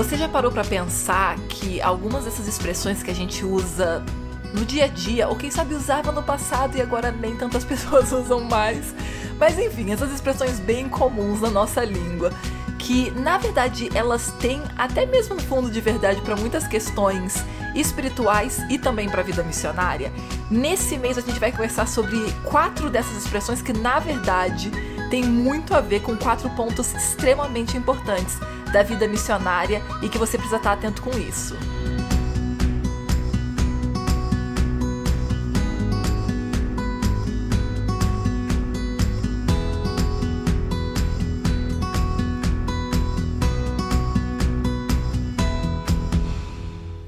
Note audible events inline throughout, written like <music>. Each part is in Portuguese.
Você já parou para pensar que algumas dessas expressões que a gente usa no dia a dia, ou quem sabe usava no passado e agora nem tantas <laughs> pessoas usam mais. Mas enfim, essas expressões bem comuns na nossa língua, que na verdade elas têm até mesmo um fundo de verdade para muitas questões espirituais e também para a vida missionária. Nesse mês a gente vai conversar sobre quatro dessas expressões que na verdade têm muito a ver com quatro pontos extremamente importantes da vida missionária e que você precisa estar atento com isso.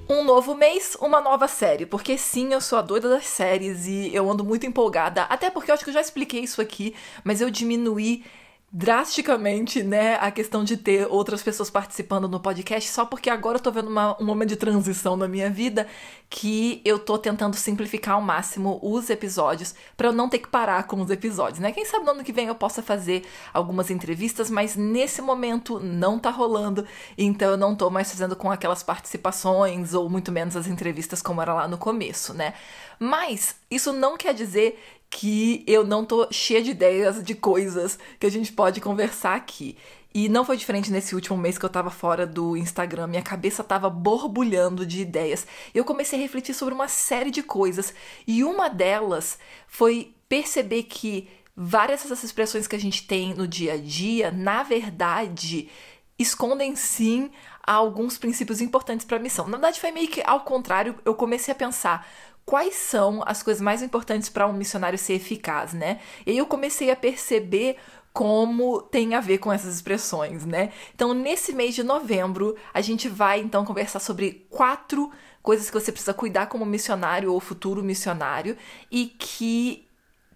Um novo mês, uma nova série. Porque sim, eu sou a doida das séries e eu ando muito empolgada. Até porque eu acho que eu já expliquei isso aqui, mas eu diminuí drasticamente, né, a questão de ter outras pessoas participando no podcast, só porque agora eu tô vendo uma, um momento de transição na minha vida que eu tô tentando simplificar ao máximo os episódios para eu não ter que parar com os episódios, né? Quem sabe no ano que vem eu possa fazer algumas entrevistas, mas nesse momento não tá rolando, então eu não tô mais fazendo com aquelas participações ou muito menos as entrevistas como era lá no começo, né? Mas isso não quer dizer que eu não tô cheia de ideias de coisas que a gente pode conversar aqui. E não foi diferente nesse último mês que eu tava fora do Instagram. Minha cabeça tava borbulhando de ideias. Eu comecei a refletir sobre uma série de coisas. E uma delas foi perceber que várias dessas expressões que a gente tem no dia a dia, na verdade, escondem sim alguns princípios importantes para a missão. Na verdade, foi meio que ao contrário, eu comecei a pensar quais são as coisas mais importantes para um missionário ser eficaz, né? E aí eu comecei a perceber como tem a ver com essas expressões, né? Então, nesse mês de novembro, a gente vai então conversar sobre quatro coisas que você precisa cuidar como missionário ou futuro missionário e que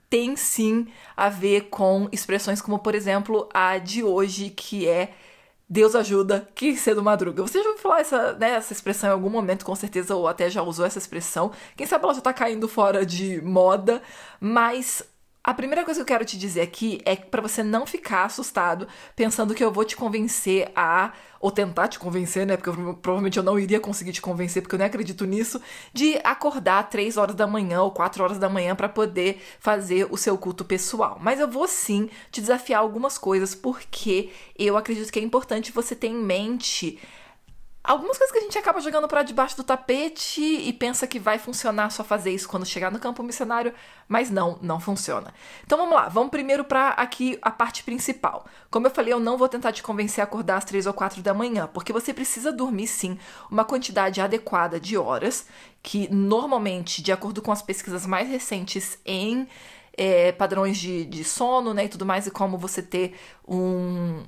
tem sim a ver com expressões como, por exemplo, a de hoje, que é Deus ajuda, que cedo madruga. Você já ouviu falar essa, né, essa expressão em algum momento, com certeza, ou até já usou essa expressão. Quem sabe ela já tá caindo fora de moda, mas a primeira coisa que eu quero te dizer aqui é para você não ficar assustado pensando que eu vou te convencer a ou tentar te convencer, né? Porque eu, provavelmente eu não iria conseguir te convencer, porque eu nem acredito nisso, de acordar 3 horas da manhã ou 4 horas da manhã para poder fazer o seu culto pessoal. Mas eu vou sim te desafiar algumas coisas, porque eu acredito que é importante você ter em mente algumas coisas que a gente acaba jogando para debaixo do tapete e pensa que vai funcionar só fazer isso quando chegar no campo missionário, mas não, não funciona. Então vamos lá, vamos primeiro para aqui a parte principal. Como eu falei, eu não vou tentar te convencer a acordar às três ou quatro da manhã, porque você precisa dormir sim uma quantidade adequada de horas, que normalmente, de acordo com as pesquisas mais recentes em é, padrões de, de sono, né, e tudo mais, e como você ter um,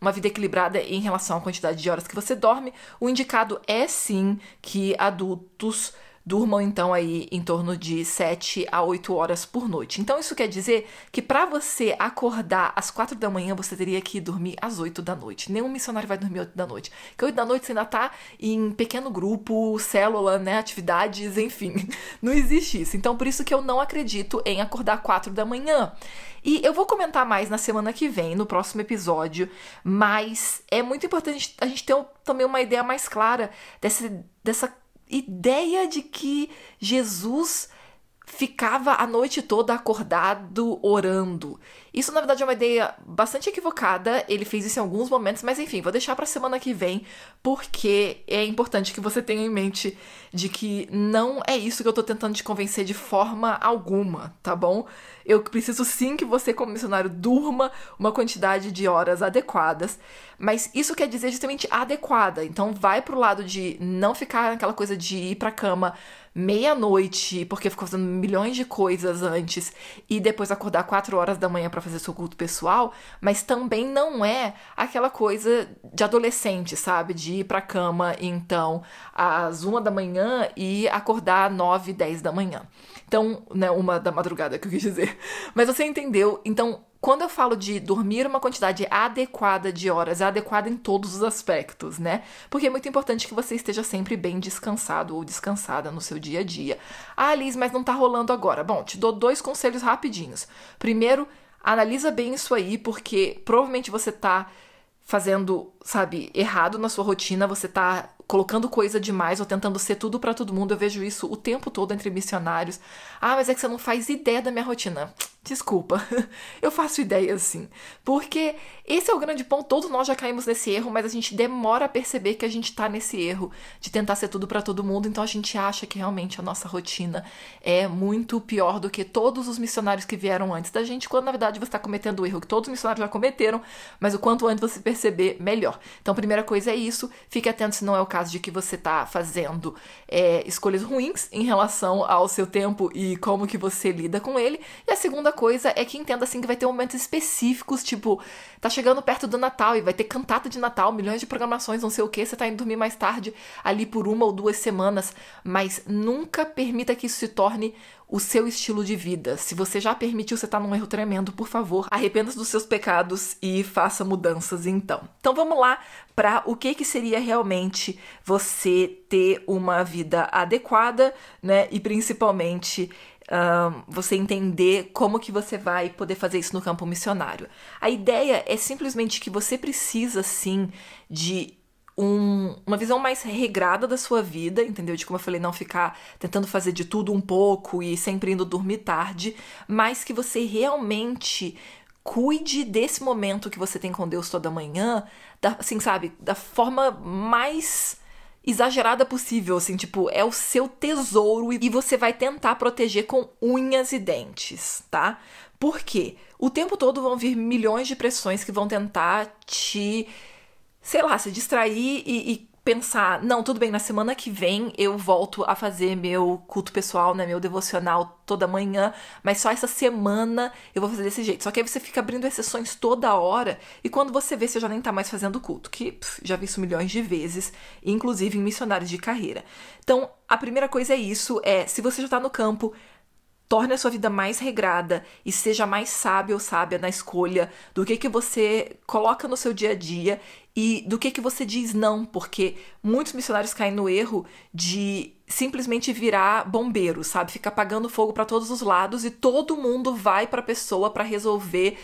uma vida equilibrada em relação à quantidade de horas que você dorme, o indicado é sim que adultos durmam então aí em torno de 7 a 8 horas por noite. Então isso quer dizer que para você acordar às 4 da manhã, você teria que dormir às 8 da noite. Nenhum missionário vai dormir às 8 da noite. Porque 8 da noite você ainda tá em pequeno grupo, célula, né, atividades, <laughs> enfim. Não existe isso. Então por isso que eu não acredito em acordar às 4 da manhã. E eu vou comentar mais na semana que vem, no próximo episódio, mas é muito importante a gente ter também uma ideia mais clara dessa, dessa ideia de que Jesus ficava a noite toda acordado orando. Isso na verdade é uma ideia bastante equivocada. Ele fez isso em alguns momentos, mas enfim, vou deixar para semana que vem, porque é importante que você tenha em mente de que não é isso que eu tô tentando te convencer de forma alguma, tá bom? Eu preciso sim que você como missionário durma uma quantidade de horas adequadas, mas isso quer dizer justamente adequada. Então vai pro lado de não ficar naquela coisa de ir pra cama meia-noite, porque ficou fazendo milhões de coisas antes, e depois acordar 4 horas da manhã para fazer seu culto pessoal, mas também não é aquela coisa de adolescente, sabe? De ir pra cama, então, às uma da manhã e acordar 9, 10 da manhã. Então, né, uma da madrugada que eu quis dizer. Mas você entendeu? Então, quando eu falo de dormir uma quantidade adequada de horas, é adequada em todos os aspectos, né? Porque é muito importante que você esteja sempre bem descansado ou descansada no seu dia a dia. Ah, Liz, mas não tá rolando agora. Bom, te dou dois conselhos rapidinhos. Primeiro, analisa bem isso aí, porque provavelmente você tá fazendo, sabe, errado na sua rotina, você tá colocando coisa demais ou tentando ser tudo para todo mundo. Eu vejo isso o tempo todo entre missionários. Ah, mas é que você não faz ideia da minha rotina. <tsk> Desculpa, <laughs> eu faço ideia assim. Porque esse é o grande ponto. Todos nós já caímos nesse erro, mas a gente demora a perceber que a gente tá nesse erro de tentar ser tudo para todo mundo. Então a gente acha que realmente a nossa rotina é muito pior do que todos os missionários que vieram antes da gente, quando na verdade você está cometendo o erro que todos os missionários já cometeram, mas o quanto antes você perceber, melhor. Então primeira coisa é isso. Fique atento se não é o caso de que você tá fazendo é, escolhas ruins em relação ao seu tempo e como que você lida com ele. E a segunda coisa é que entenda assim que vai ter momentos específicos, tipo, tá chegando perto do Natal e vai ter cantata de Natal, milhões de programações, não sei o que, você tá indo dormir mais tarde ali por uma ou duas semanas, mas nunca permita que isso se torne o seu estilo de vida. Se você já permitiu, você tá num erro tremendo, por favor, arrependa-se dos seus pecados e faça mudanças então. Então vamos lá para o que que seria realmente você ter uma vida adequada, né? E principalmente você entender como que você vai poder fazer isso no campo missionário. A ideia é simplesmente que você precisa, sim, de um, uma visão mais regrada da sua vida, entendeu? De como eu falei, não ficar tentando fazer de tudo um pouco e sempre indo dormir tarde, mas que você realmente cuide desse momento que você tem com Deus toda manhã, da, assim, sabe, da forma mais exagerada possível, assim, tipo, é o seu tesouro e você vai tentar proteger com unhas e dentes, tá? Por quê? O tempo todo vão vir milhões de pressões que vão tentar te, sei lá, se distrair e, e pensar, não, tudo bem, na semana que vem eu volto a fazer meu culto pessoal, né, meu devocional toda manhã, mas só essa semana eu vou fazer desse jeito. Só que aí você fica abrindo exceções toda hora e quando você vê, você já nem tá mais fazendo culto, que pff, já vi isso milhões de vezes, inclusive em missionários de carreira. Então, a primeira coisa é isso, é se você já tá no campo, torne a sua vida mais regrada e seja mais sábio ou sábia na escolha do que que você coloca no seu dia a dia e do que que você diz não, porque muitos missionários caem no erro de simplesmente virar bombeiro, sabe? Ficar apagando fogo para todos os lados e todo mundo vai para a pessoa para resolver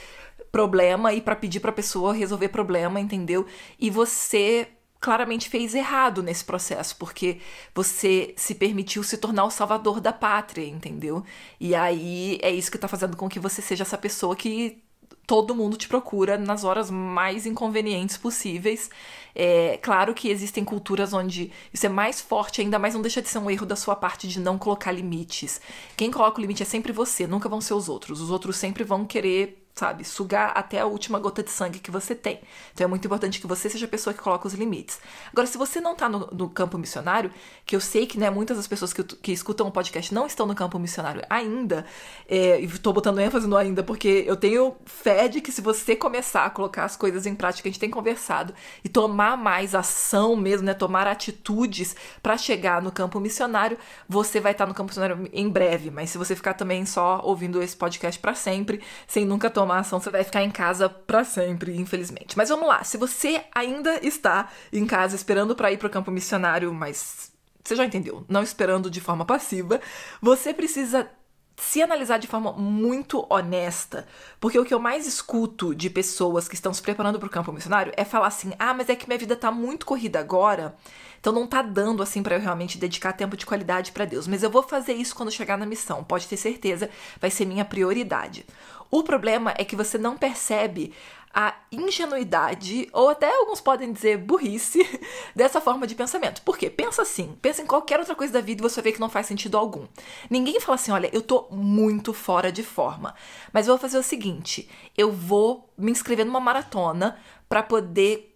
problema e para pedir para a pessoa resolver problema, entendeu? E você claramente fez errado nesse processo, porque você se permitiu se tornar o salvador da pátria, entendeu? E aí é isso que tá fazendo com que você seja essa pessoa que todo mundo te procura nas horas mais inconvenientes possíveis. É claro que existem culturas onde isso é mais forte, ainda mais não deixa de ser um erro da sua parte de não colocar limites. Quem coloca o limite é sempre você, nunca vão ser os outros. Os outros sempre vão querer sabe, sugar até a última gota de sangue que você tem. Então é muito importante que você seja a pessoa que coloca os limites. Agora, se você não tá no, no campo missionário, que eu sei que né, muitas das pessoas que, que escutam o podcast não estão no campo missionário ainda, é, e tô botando ênfase no ainda, porque eu tenho fé de que se você começar a colocar as coisas em prática, a gente tem conversado, e tomar mais ação mesmo, né, tomar atitudes para chegar no campo missionário, você vai estar no campo missionário em breve. Mas se você ficar também só ouvindo esse podcast para sempre, sem nunca tomar tomar ação, você vai ficar em casa para sempre, infelizmente. Mas vamos lá, se você ainda está em casa esperando para ir para o campo missionário, mas você já entendeu, não esperando de forma passiva, você precisa se analisar de forma muito honesta, porque o que eu mais escuto de pessoas que estão se preparando para o campo missionário é falar assim: "Ah, mas é que minha vida tá muito corrida agora, então não tá dando assim para eu realmente dedicar tempo de qualidade para Deus, mas eu vou fazer isso quando chegar na missão, pode ter certeza, vai ser minha prioridade". O problema é que você não percebe a ingenuidade, ou até alguns podem dizer burrice, <laughs> dessa forma de pensamento. Por quê? Pensa assim, pensa em qualquer outra coisa da vida e você vê que não faz sentido algum. Ninguém fala assim, olha, eu tô muito fora de forma, mas eu vou fazer o seguinte, eu vou me inscrever numa maratona para poder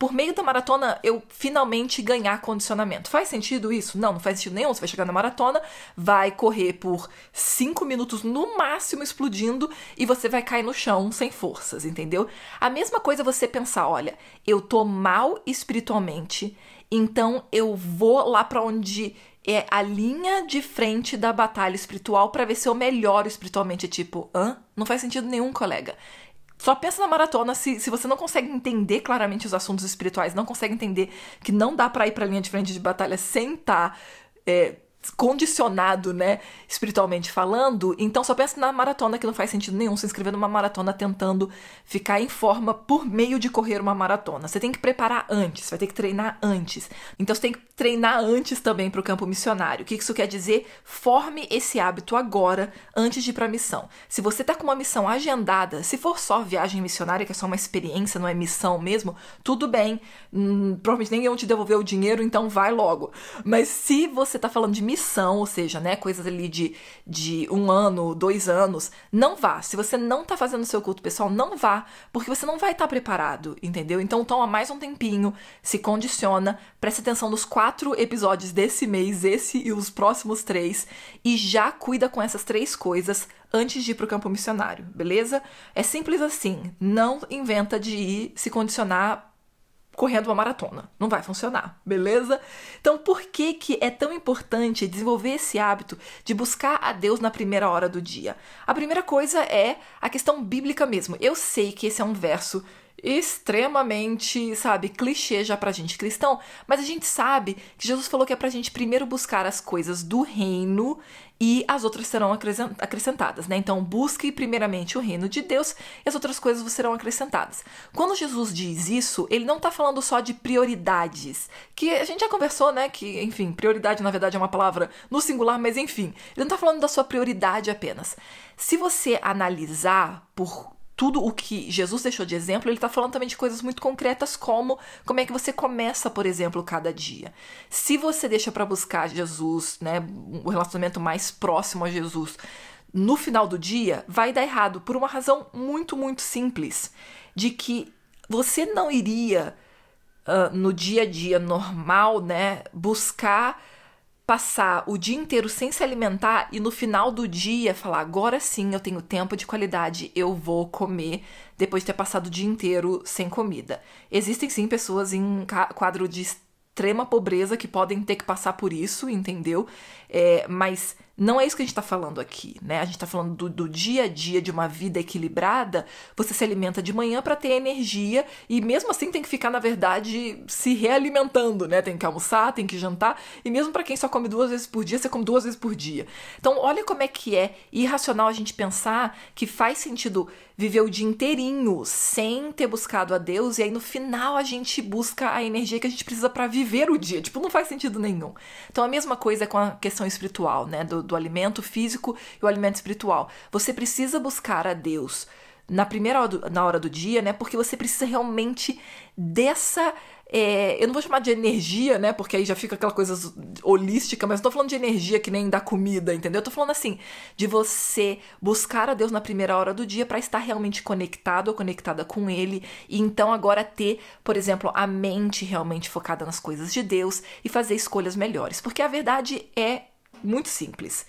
por meio da maratona eu finalmente ganhar condicionamento. Faz sentido isso? Não, não faz sentido nenhum. Você vai chegar na maratona, vai correr por cinco minutos no máximo explodindo e você vai cair no chão sem forças, entendeu? A mesma coisa você pensar, olha, eu tô mal espiritualmente, então eu vou lá para onde é a linha de frente da batalha espiritual para ver se eu melhoro espiritualmente. É tipo, hã? Não faz sentido nenhum, colega. Só pensa na maratona se, se você não consegue entender claramente os assuntos espirituais, não consegue entender que não dá para ir pra linha de frente de batalha sem estar. Tá, é, condicionado, né, espiritualmente falando, então só pensa na maratona que não faz sentido nenhum se inscrever numa maratona tentando ficar em forma por meio de correr uma maratona. Você tem que preparar antes, vai ter que treinar antes. Então você tem que treinar antes também para o campo missionário. O que isso quer dizer? Forme esse hábito agora, antes de ir para a missão. Se você tá com uma missão agendada, se for só viagem missionária, que é só uma experiência, não é missão mesmo, tudo bem. Hum, provavelmente nem eu te devolver o dinheiro, então vai logo. Mas se você tá falando de missão, ou seja, né, coisas ali de, de um ano, dois anos, não vá. Se você não tá fazendo seu culto pessoal, não vá, porque você não vai estar tá preparado, entendeu? Então toma mais um tempinho, se condiciona, preste atenção nos quatro episódios desse mês, esse e os próximos três, e já cuida com essas três coisas antes de ir pro campo missionário, beleza? É simples assim, não inventa de ir se condicionar correndo uma maratona. Não vai funcionar, beleza? Então, por que que é tão importante desenvolver esse hábito de buscar a Deus na primeira hora do dia? A primeira coisa é a questão bíblica mesmo. Eu sei que esse é um verso extremamente, sabe, clichê já pra gente cristão, mas a gente sabe que Jesus falou que é pra gente primeiro buscar as coisas do reino e as outras serão acrescentadas, né? Então, busque primeiramente o reino de Deus e as outras coisas serão acrescentadas. Quando Jesus diz isso, ele não tá falando só de prioridades, que a gente já conversou, né? Que, enfim, prioridade na verdade é uma palavra no singular, mas enfim, ele não tá falando da sua prioridade apenas. Se você analisar por tudo o que Jesus deixou de exemplo, ele está falando também de coisas muito concretas, como como é que você começa, por exemplo, cada dia. Se você deixa para buscar Jesus, né, o relacionamento mais próximo a Jesus, no final do dia, vai dar errado por uma razão muito, muito simples, de que você não iria uh, no dia a dia normal, né, buscar passar o dia inteiro sem se alimentar e no final do dia falar: agora sim eu tenho tempo de qualidade, eu vou comer depois de ter passado o dia inteiro sem comida. Existem sim pessoas em quadro de extrema pobreza que podem ter que passar por isso, entendeu? É, mas não é isso que a gente está falando aqui, né? A gente está falando do, do, dia a dia de uma vida equilibrada. Você se alimenta de manhã para ter energia e mesmo assim tem que ficar, na verdade, se realimentando, né? Tem que almoçar, tem que jantar e mesmo para quem só come duas vezes por dia, você come duas vezes por dia. Então, olha como é que é irracional a gente pensar que faz sentido viver o dia inteirinho sem ter buscado a Deus e aí no final a gente busca a energia que a gente precisa para viver o dia. Tipo, não faz sentido nenhum. Então, a mesma coisa com a questão espiritual, né? Do, do alimento físico e o alimento espiritual. Você precisa buscar a Deus na primeira hora do, na hora do dia, né? Porque você precisa realmente dessa. É, eu não vou chamar de energia, né? Porque aí já fica aquela coisa holística, mas não tô falando de energia que nem da comida, entendeu? Eu tô falando assim, de você buscar a Deus na primeira hora do dia para estar realmente conectado ou conectada com Ele, e então agora ter, por exemplo, a mente realmente focada nas coisas de Deus e fazer escolhas melhores. Porque a verdade é muito simples.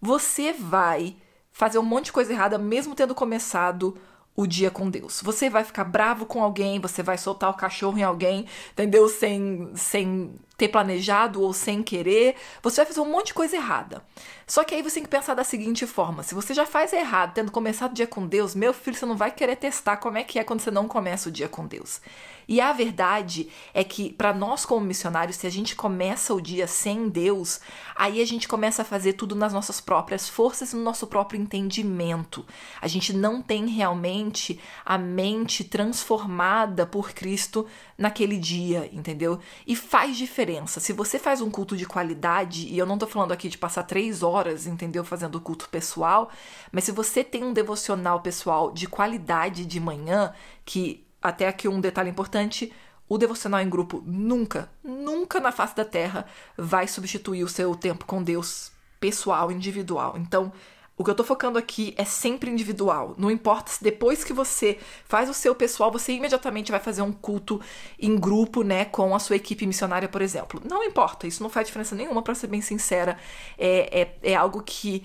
Você vai fazer um monte de coisa errada mesmo tendo começado o dia com Deus. Você vai ficar bravo com alguém, você vai soltar o cachorro em alguém, entendeu? Sem, sem ter planejado ou sem querer. Você vai fazer um monte de coisa errada. Só que aí você tem que pensar da seguinte forma: se você já faz errado tendo começado o dia com Deus, meu filho, você não vai querer testar como é que é quando você não começa o dia com Deus. E a verdade é que, para nós como missionários, se a gente começa o dia sem Deus, aí a gente começa a fazer tudo nas nossas próprias forças e no nosso próprio entendimento. A gente não tem realmente a mente transformada por Cristo naquele dia, entendeu? E faz diferença. Se você faz um culto de qualidade, e eu não tô falando aqui de passar três horas, entendeu? Fazendo culto pessoal, mas se você tem um devocional pessoal de qualidade de manhã, que até aqui um detalhe importante: o devocional em grupo nunca, nunca na face da terra vai substituir o seu tempo com Deus pessoal, individual. Então, O que eu tô focando aqui é sempre individual. Não importa se depois que você faz o seu pessoal, você imediatamente vai fazer um culto em grupo, né, com a sua equipe missionária, por exemplo. Não importa, isso não faz diferença nenhuma, para ser bem sincera. É, é, é algo que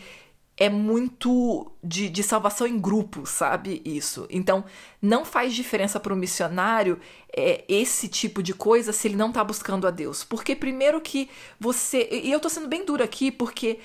é muito de, de salvação em grupo, sabe? Isso. Então, não faz diferença para o missionário é, esse tipo de coisa se ele não está buscando a Deus. Porque, primeiro, que você. E eu tô sendo bem dura aqui, porque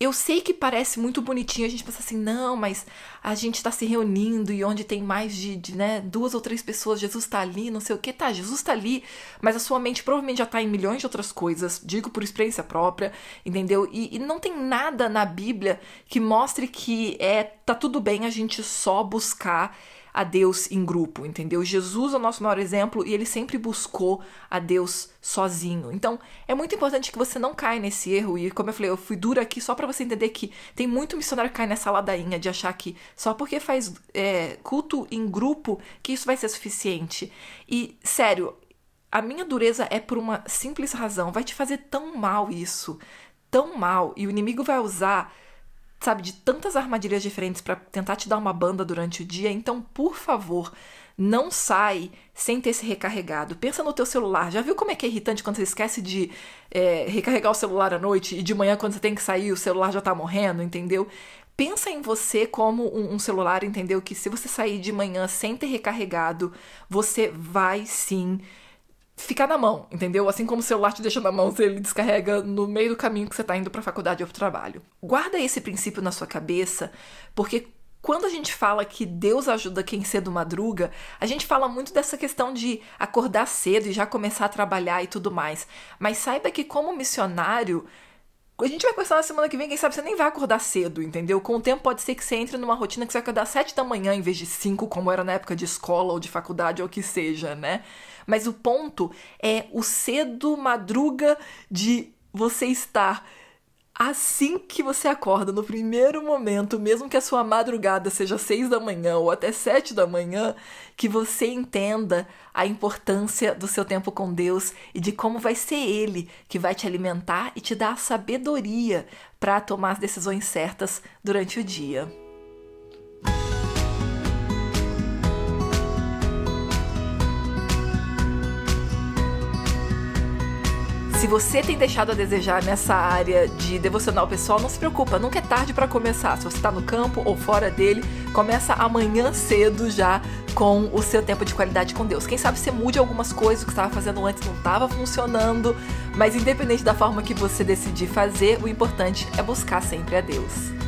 eu sei que parece muito bonitinho, a gente pensa assim, não, mas a gente está se reunindo e onde tem mais de, de né, duas ou três pessoas, Jesus está ali, não sei o que, tá, Jesus está ali, mas a sua mente provavelmente já está em milhões de outras coisas, digo por experiência própria, entendeu? E, e, não tem nada na Bíblia que mostre que é tá tudo bem a gente só buscar a Deus em grupo, entendeu? Jesus é o nosso maior exemplo e ele sempre buscou a Deus sozinho. Então, é muito importante que você não caia nesse erro e, como eu falei, eu fui dura aqui só para você entender que tem muito missionário que cai nessa ladainha de achar que só porque faz é, culto em grupo que isso vai ser suficiente. E, sério, a minha dureza é por uma simples razão. Vai te fazer tão mal isso, tão mal, e o inimigo vai usar sabe, de tantas armadilhas diferentes para tentar te dar uma banda durante o dia. Então, por favor, não sai sem ter se recarregado. Pensa no teu celular. Já viu como é que é irritante quando você esquece de é, recarregar o celular à noite e de manhã, quando você tem que sair, o celular já tá morrendo, entendeu? Pensa em você como um, um celular, entendeu? Que se você sair de manhã sem ter recarregado, você vai sim ficar na mão, entendeu? Assim como o celular te deixa na mão, se ele descarrega no meio do caminho que você está indo para a faculdade ou para o trabalho. Guarda esse princípio na sua cabeça, porque quando a gente fala que Deus ajuda quem cedo madruga, a gente fala muito dessa questão de acordar cedo e já começar a trabalhar e tudo mais. Mas saiba que como missionário, a gente vai conversar na semana que vem, quem sabe você nem vai acordar cedo, entendeu? Com o tempo pode ser que você entre numa rotina que você vai acordar sete da manhã em vez de cinco, como era na época de escola ou de faculdade ou o que seja, né? Mas o ponto é o cedo madruga de você estar assim que você acorda, no primeiro momento, mesmo que a sua madrugada seja seis da manhã ou até sete da manhã, que você entenda a importância do seu tempo com Deus e de como vai ser Ele que vai te alimentar e te dar a sabedoria para tomar as decisões certas durante o dia. Se você tem deixado a desejar nessa área de devocional pessoal, não se preocupa, nunca é tarde para começar. Se você está no campo ou fora dele, começa amanhã cedo já com o seu tempo de qualidade com Deus. Quem sabe você mude algumas coisas que estava fazendo antes não estava funcionando, mas independente da forma que você decidir fazer, o importante é buscar sempre a Deus.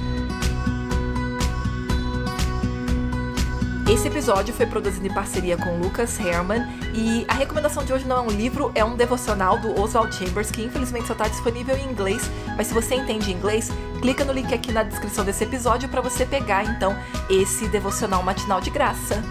Esse episódio foi produzido em parceria com Lucas Herman e a recomendação de hoje não é um livro, é um devocional do Oswald Chambers que infelizmente só está disponível em inglês, mas se você entende inglês, clica no link aqui na descrição desse episódio para você pegar então esse devocional matinal de graça.